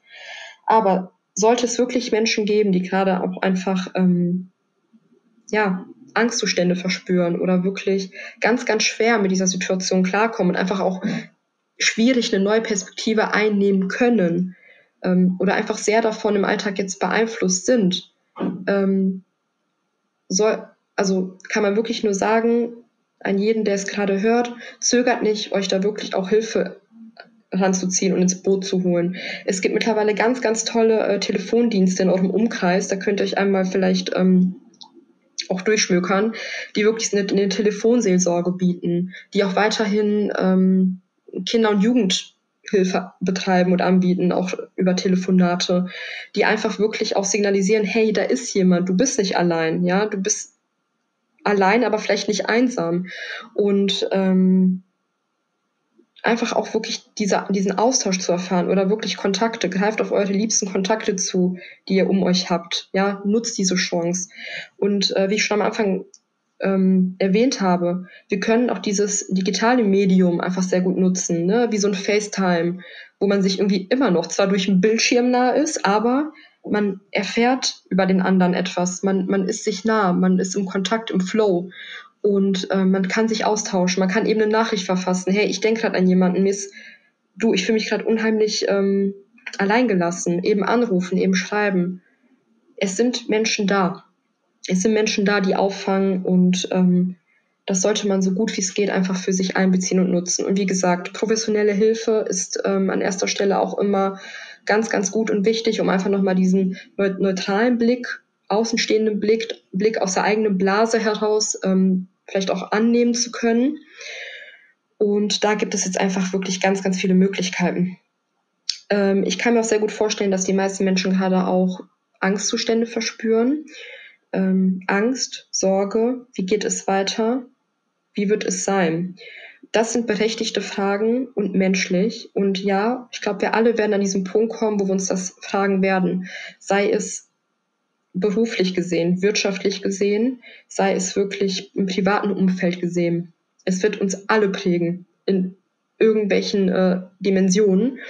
Aber sollte es wirklich Menschen geben, die gerade auch einfach ähm, ja, Angstzustände verspüren oder wirklich ganz, ganz schwer mit dieser Situation klarkommen und einfach auch schwierig eine neue Perspektive einnehmen können ähm, oder einfach sehr davon im Alltag jetzt beeinflusst sind, ähm, soll, also kann man wirklich nur sagen, an jeden, der es gerade hört, zögert nicht, euch da wirklich auch Hilfe ranzuziehen und ins Boot zu holen. Es gibt mittlerweile ganz, ganz tolle äh, Telefondienste in eurem Umkreis. Da könnt ihr euch einmal vielleicht ähm, auch durchschmökern, die wirklich eine, eine Telefonseelsorge bieten, die auch weiterhin ähm, Kinder- und Jugendhilfe betreiben und anbieten, auch über Telefonate, die einfach wirklich auch signalisieren, hey, da ist jemand, du bist nicht allein, ja, du bist allein, aber vielleicht nicht einsam. Und ähm, einfach auch wirklich diese, diesen Austausch zu erfahren oder wirklich Kontakte. Greift auf eure liebsten Kontakte zu, die ihr um euch habt. Ja, nutzt diese Chance. Und äh, wie ich schon am Anfang ähm, erwähnt habe, wir können auch dieses digitale Medium einfach sehr gut nutzen, ne? wie so ein FaceTime, wo man sich irgendwie immer noch zwar durch einen Bildschirm nah ist, aber man erfährt über den anderen etwas, man, man ist sich nah, man ist im Kontakt, im Flow. Und äh, man kann sich austauschen, man kann eben eine Nachricht verfassen, hey, ich denke gerade an jemanden, mir ist, du, ich fühle mich gerade unheimlich ähm, alleingelassen, eben anrufen, eben schreiben. Es sind Menschen da. Es sind Menschen da, die auffangen und ähm, das sollte man so gut wie es geht einfach für sich einbeziehen und nutzen. Und wie gesagt, professionelle Hilfe ist ähm, an erster Stelle auch immer ganz, ganz gut und wichtig, um einfach nochmal diesen neutralen Blick, außenstehenden Blick, Blick aus der eigenen Blase heraus ähm, vielleicht auch annehmen zu können. Und da gibt es jetzt einfach wirklich ganz, ganz viele Möglichkeiten. Ähm, ich kann mir auch sehr gut vorstellen, dass die meisten Menschen gerade auch Angstzustände verspüren. Ähm, Angst, Sorge, wie geht es weiter? Wie wird es sein? Das sind berechtigte Fragen und menschlich. Und ja, ich glaube, wir alle werden an diesen Punkt kommen, wo wir uns das fragen werden. Sei es beruflich gesehen, wirtschaftlich gesehen, sei es wirklich im privaten Umfeld gesehen. Es wird uns alle prägen in irgendwelchen äh, Dimensionen.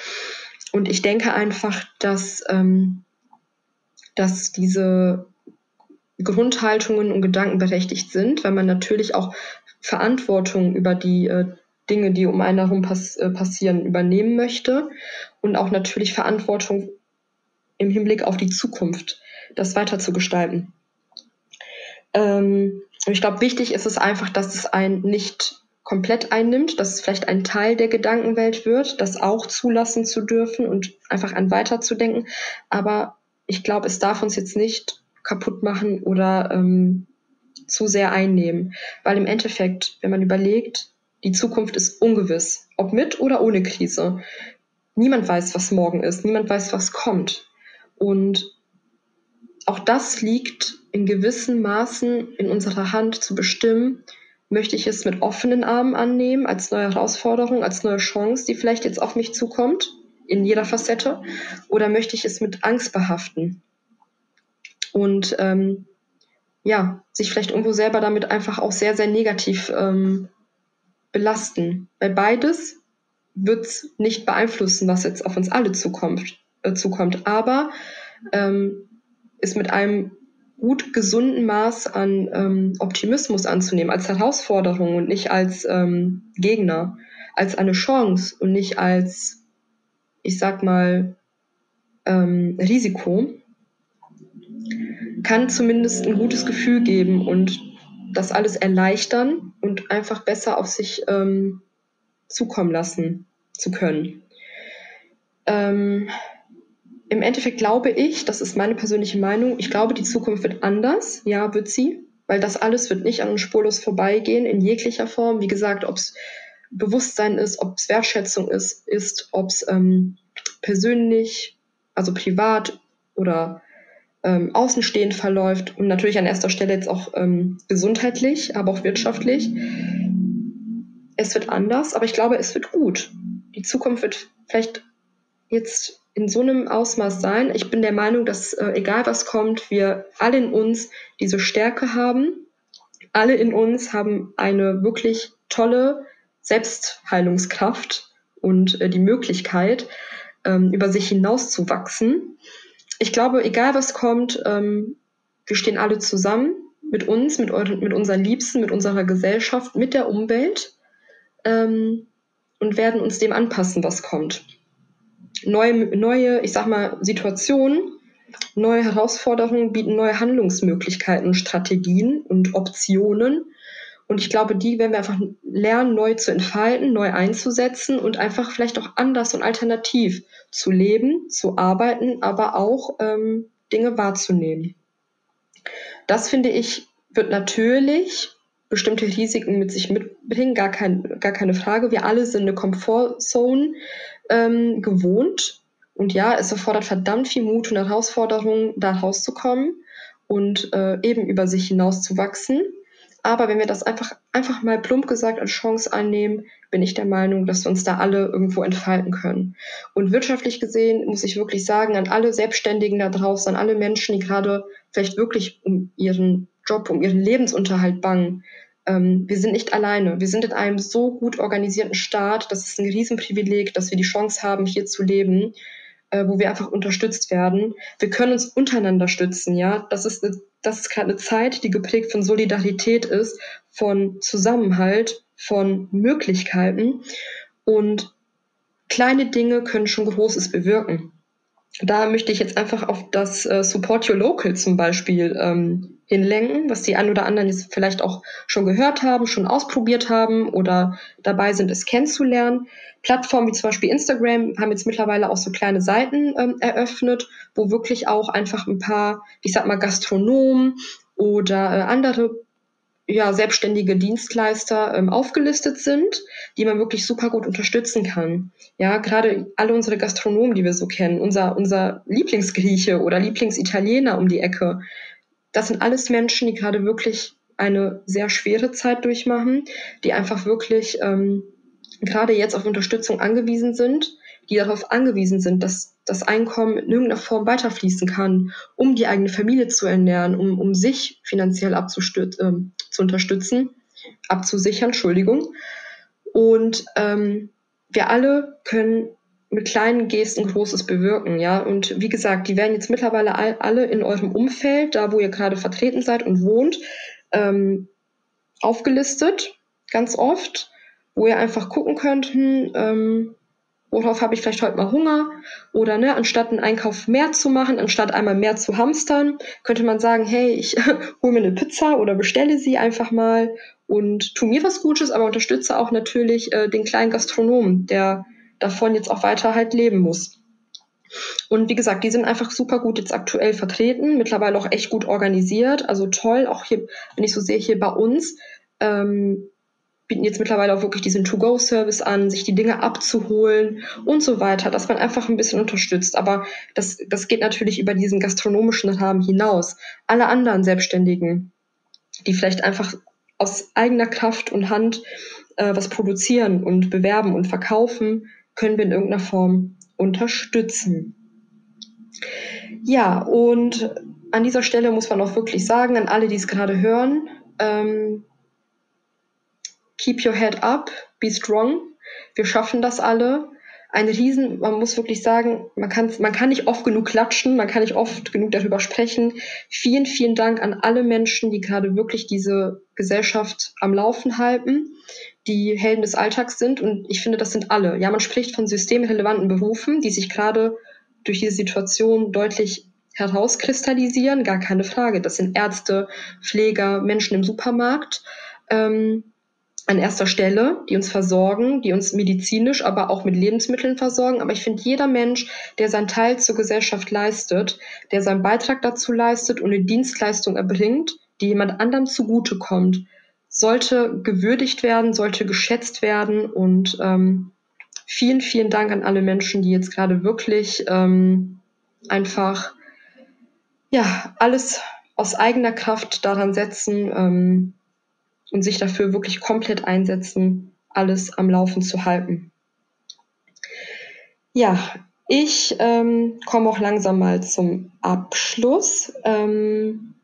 Und ich denke einfach, dass, ähm, dass diese Grundhaltungen und Gedanken berechtigt sind, weil man natürlich auch Verantwortung über die äh, Dinge, die um einen herum pass äh, passieren, übernehmen möchte und auch natürlich Verantwortung im Hinblick auf die Zukunft, das weiter zu gestalten. Ähm, ich glaube, wichtig ist es einfach, dass es einen nicht komplett einnimmt, dass es vielleicht ein Teil der Gedankenwelt wird, das auch zulassen zu dürfen und einfach an weiterzudenken. Aber ich glaube, es darf uns jetzt nicht kaputt machen oder ähm, zu sehr einnehmen. Weil im Endeffekt, wenn man überlegt, die Zukunft ist ungewiss, ob mit oder ohne Krise. Niemand weiß, was morgen ist, niemand weiß, was kommt. Und auch das liegt in gewissen Maßen in unserer Hand zu bestimmen, möchte ich es mit offenen Armen annehmen, als neue Herausforderung, als neue Chance, die vielleicht jetzt auf mich zukommt, in jeder Facette, oder möchte ich es mit Angst behaften? Und ähm, ja, sich vielleicht irgendwo selber damit einfach auch sehr, sehr negativ ähm, belasten. Weil beides wird es nicht beeinflussen, was jetzt auf uns alle zukommt. Äh, zukommt. Aber ähm, ist mit einem gut gesunden Maß an ähm, Optimismus anzunehmen, als Herausforderung und nicht als ähm, Gegner, als eine Chance und nicht als, ich sag mal, ähm, Risiko kann zumindest ein gutes Gefühl geben und das alles erleichtern und einfach besser auf sich ähm, zukommen lassen zu können. Ähm, Im Endeffekt glaube ich, das ist meine persönliche Meinung, ich glaube, die Zukunft wird anders. Ja, wird sie, weil das alles wird nicht an uns spurlos vorbeigehen in jeglicher Form. Wie gesagt, ob es Bewusstsein ist, ob es Wertschätzung ist, ist ob es ähm, persönlich, also privat oder ähm, außenstehend verläuft und natürlich an erster Stelle jetzt auch ähm, gesundheitlich, aber auch wirtschaftlich. Es wird anders, aber ich glaube, es wird gut. Die Zukunft wird vielleicht jetzt in so einem Ausmaß sein. Ich bin der Meinung, dass äh, egal was kommt, wir alle in uns diese Stärke haben. Alle in uns haben eine wirklich tolle Selbstheilungskraft und äh, die Möglichkeit, ähm, über sich hinauszuwachsen. Ich glaube, egal was kommt, ähm, wir stehen alle zusammen mit uns, mit, euren, mit unseren Liebsten, mit unserer Gesellschaft, mit der Umwelt ähm, und werden uns dem anpassen, was kommt. Neue, neue, ich sag mal, Situationen, neue Herausforderungen bieten neue Handlungsmöglichkeiten, Strategien und Optionen. Und ich glaube, die werden wir einfach lernen, neu zu entfalten, neu einzusetzen und einfach vielleicht auch anders und alternativ zu leben, zu arbeiten, aber auch ähm, Dinge wahrzunehmen. Das finde ich, wird natürlich bestimmte Risiken mit sich mitbringen, gar, kein, gar keine Frage. Wir alle sind eine Comfortzone ähm, gewohnt. Und ja, es erfordert verdammt viel Mut und Herausforderungen, da rauszukommen und äh, eben über sich hinaus zu wachsen. Aber wenn wir das einfach, einfach mal plump gesagt als Chance annehmen, bin ich der Meinung, dass wir uns da alle irgendwo entfalten können. Und wirtschaftlich gesehen muss ich wirklich sagen, an alle Selbstständigen da draußen, an alle Menschen, die gerade vielleicht wirklich um ihren Job, um ihren Lebensunterhalt bangen, ähm, wir sind nicht alleine. Wir sind in einem so gut organisierten Staat. Das ist ein Riesenprivileg, dass wir die Chance haben, hier zu leben, äh, wo wir einfach unterstützt werden. Wir können uns untereinander stützen, ja. Das ist eine das ist gerade eine Zeit, die geprägt von Solidarität ist, von Zusammenhalt, von Möglichkeiten. Und kleine Dinge können schon Großes bewirken. Da möchte ich jetzt einfach auf das äh, Support Your Local zum Beispiel ähm, hinlenken, was die ein oder anderen jetzt vielleicht auch schon gehört haben, schon ausprobiert haben oder dabei sind, es kennenzulernen. Plattformen wie zum Beispiel Instagram haben jetzt mittlerweile auch so kleine Seiten ähm, eröffnet, wo wirklich auch einfach ein paar, ich sag mal, Gastronomen oder äh, andere ja, selbstständige Dienstleister ähm, aufgelistet sind, die man wirklich super gut unterstützen kann. Ja, gerade alle unsere Gastronomen, die wir so kennen, unser, unser Lieblingsgrieche oder Lieblingsitaliener um die Ecke, das sind alles Menschen, die gerade wirklich eine sehr schwere Zeit durchmachen, die einfach wirklich ähm, gerade jetzt auf Unterstützung angewiesen sind, die darauf angewiesen sind, dass das Einkommen in irgendeiner Form weiterfließen kann, um die eigene Familie zu ernähren, um, um sich finanziell äh, zu unterstützen, abzusichern, Entschuldigung. Und ähm, wir alle können mit kleinen Gesten Großes bewirken, ja. Und wie gesagt, die werden jetzt mittlerweile all, alle in eurem Umfeld, da wo ihr gerade vertreten seid und wohnt, ähm, aufgelistet, ganz oft wo ihr einfach gucken könnt, hm, ähm, worauf habe ich vielleicht heute mal Hunger oder ne, anstatt einen Einkauf mehr zu machen, anstatt einmal mehr zu hamstern, könnte man sagen, hey, ich hole mir eine Pizza oder bestelle sie einfach mal und tu mir was Gutes, aber unterstütze auch natürlich äh, den kleinen Gastronomen, der davon jetzt auch weiter halt leben muss. Und wie gesagt, die sind einfach super gut jetzt aktuell vertreten, mittlerweile auch echt gut organisiert, also toll, auch hier, wenn ich so sehe, hier bei uns, ähm, bieten jetzt mittlerweile auch wirklich diesen To-Go-Service an, sich die Dinge abzuholen und so weiter, dass man einfach ein bisschen unterstützt. Aber das, das geht natürlich über diesen gastronomischen Rahmen hinaus. Alle anderen Selbstständigen, die vielleicht einfach aus eigener Kraft und Hand äh, was produzieren und bewerben und verkaufen, können wir in irgendeiner Form unterstützen. Ja, und an dieser Stelle muss man auch wirklich sagen, an alle, die es gerade hören, ähm, keep your head up, be strong. Wir schaffen das alle. Ein Riesen, man muss wirklich sagen, man kann, man kann nicht oft genug klatschen, man kann nicht oft genug darüber sprechen. Vielen, vielen Dank an alle Menschen, die gerade wirklich diese Gesellschaft am Laufen halten, die Helden des Alltags sind. Und ich finde, das sind alle. Ja, man spricht von systemrelevanten Berufen, die sich gerade durch diese Situation deutlich herauskristallisieren, gar keine Frage. Das sind Ärzte, Pfleger, Menschen im Supermarkt. Ähm, an erster Stelle, die uns versorgen, die uns medizinisch, aber auch mit Lebensmitteln versorgen. Aber ich finde, jeder Mensch, der seinen Teil zur Gesellschaft leistet, der seinen Beitrag dazu leistet und eine Dienstleistung erbringt, die jemand anderem zugutekommt, sollte gewürdigt werden, sollte geschätzt werden. Und ähm, vielen, vielen Dank an alle Menschen, die jetzt gerade wirklich ähm, einfach ja alles aus eigener Kraft daran setzen. Ähm, und sich dafür wirklich komplett einsetzen, alles am Laufen zu halten. Ja, Ich ähm, komme auch langsam mal zum Abschluss. Ähm,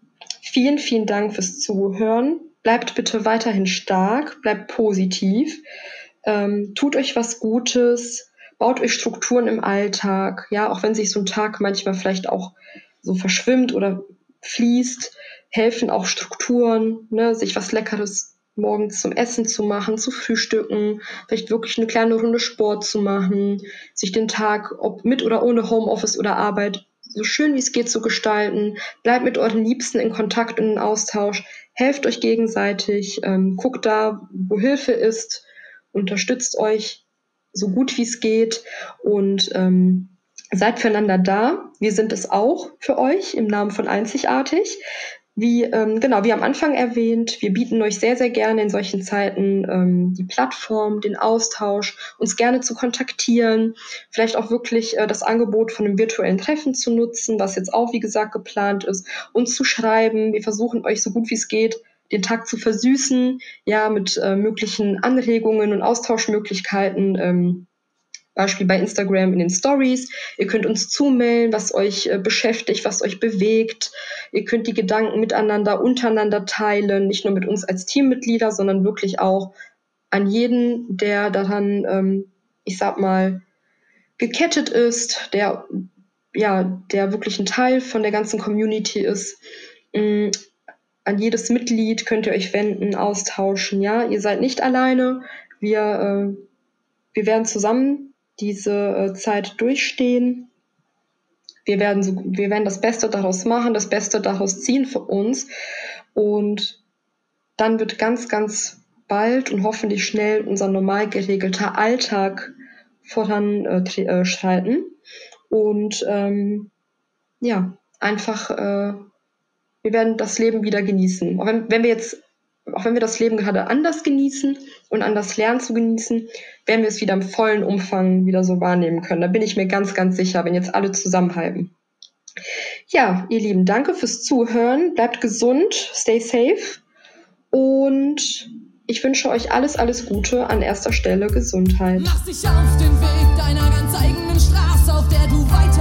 vielen, vielen Dank fürs Zuhören. Bleibt bitte weiterhin stark, bleibt positiv, ähm, tut euch was Gutes, baut euch Strukturen im Alltag, ja, auch wenn sich so ein Tag manchmal vielleicht auch so verschwimmt oder fließt, helfen auch Strukturen, ne, sich was Leckeres morgens zum Essen zu machen, zu frühstücken, vielleicht wirklich eine kleine Runde Sport zu machen, sich den Tag, ob mit oder ohne Homeoffice oder Arbeit, so schön wie es geht zu gestalten. Bleibt mit euren Liebsten in Kontakt und in Austausch. Helft euch gegenseitig. Ähm, guckt da, wo Hilfe ist. Unterstützt euch so gut wie es geht. Und ähm, seid füreinander da. Wir sind es auch für euch im Namen von Einzigartig. Wie, ähm, genau, wie am Anfang erwähnt, wir bieten euch sehr, sehr gerne in solchen Zeiten ähm, die Plattform, den Austausch, uns gerne zu kontaktieren, vielleicht auch wirklich äh, das Angebot von einem virtuellen Treffen zu nutzen, was jetzt auch, wie gesagt, geplant ist, uns zu schreiben. Wir versuchen euch so gut wie es geht, den Tag zu versüßen, ja, mit äh, möglichen Anregungen und Austauschmöglichkeiten. Ähm, Beispiel bei Instagram in den Stories. Ihr könnt uns zumailen, was euch äh, beschäftigt, was euch bewegt. Ihr könnt die Gedanken miteinander, untereinander teilen, nicht nur mit uns als Teammitglieder, sondern wirklich auch an jeden, der daran, ähm, ich sag mal, gekettet ist, der ja, der wirklich ein Teil von der ganzen Community ist. Ähm, an jedes Mitglied könnt ihr euch wenden, austauschen. Ja, ihr seid nicht alleine. Wir, äh, wir werden zusammen diese äh, Zeit durchstehen. Wir werden, so, wir werden das Beste daraus machen, das Beste daraus ziehen für uns. Und dann wird ganz, ganz bald und hoffentlich schnell unser normal geregelter Alltag voranschreiten. Äh, und ähm, ja, einfach, äh, wir werden das Leben wieder genießen. Wenn, wenn wir jetzt auch wenn wir das Leben gerade anders genießen und anders lernen zu genießen, werden wir es wieder im vollen Umfang wieder so wahrnehmen können. Da bin ich mir ganz, ganz sicher, wenn jetzt alle zusammenhalten. Ja, ihr Lieben, danke fürs Zuhören. Bleibt gesund, stay safe und ich wünsche euch alles, alles Gute. An erster Stelle Gesundheit. Mach dich auf den Weg deiner ganz eigenen Straße, auf der du weiter